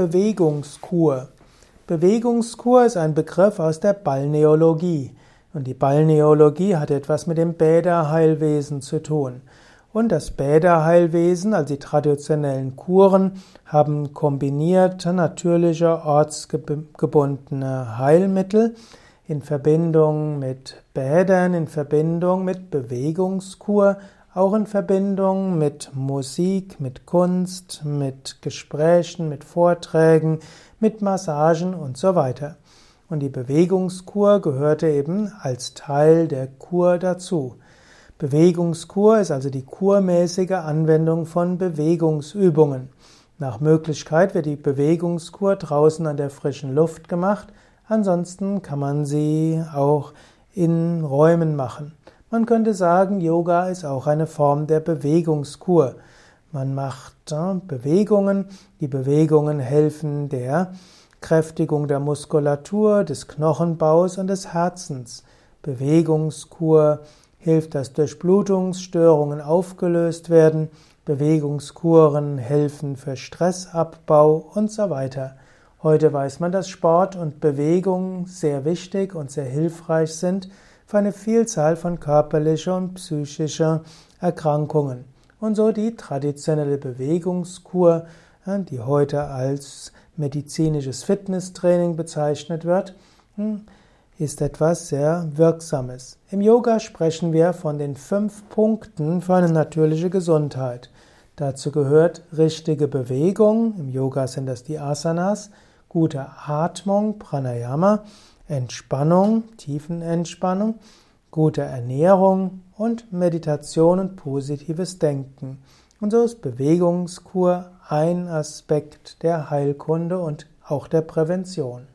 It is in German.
Bewegungskur. Bewegungskur ist ein Begriff aus der Balneologie. Und die Balneologie hat etwas mit dem Bäderheilwesen zu tun. Und das Bäderheilwesen, also die traditionellen Kuren, haben kombinierte natürliche ortsgebundene Heilmittel in Verbindung mit Bädern, in Verbindung mit Bewegungskur, auch in Verbindung mit Musik, mit Kunst, mit Gesprächen, mit Vorträgen, mit Massagen und so weiter. Und die Bewegungskur gehörte eben als Teil der Kur dazu. Bewegungskur ist also die kurmäßige Anwendung von Bewegungsübungen. Nach Möglichkeit wird die Bewegungskur draußen an der frischen Luft gemacht, ansonsten kann man sie auch in Räumen machen. Man könnte sagen, Yoga ist auch eine Form der Bewegungskur. Man macht äh, Bewegungen, die Bewegungen helfen der Kräftigung der Muskulatur, des Knochenbaus und des Herzens. Bewegungskur hilft, dass Durchblutungsstörungen aufgelöst werden. Bewegungskuren helfen für Stressabbau und so weiter. Heute weiß man, dass Sport und Bewegung sehr wichtig und sehr hilfreich sind für eine Vielzahl von körperlicher und psychischer Erkrankungen. Und so die traditionelle Bewegungskur, die heute als medizinisches Fitnesstraining bezeichnet wird, hm, ist etwas sehr Wirksames. Im Yoga sprechen wir von den fünf Punkten für eine natürliche Gesundheit. Dazu gehört richtige Bewegung, im Yoga sind das die Asanas, gute Atmung, Pranayama, Entspannung, Tiefenentspannung, gute Ernährung und Meditation und positives Denken. Und so ist Bewegungskur ein Aspekt der Heilkunde und auch der Prävention.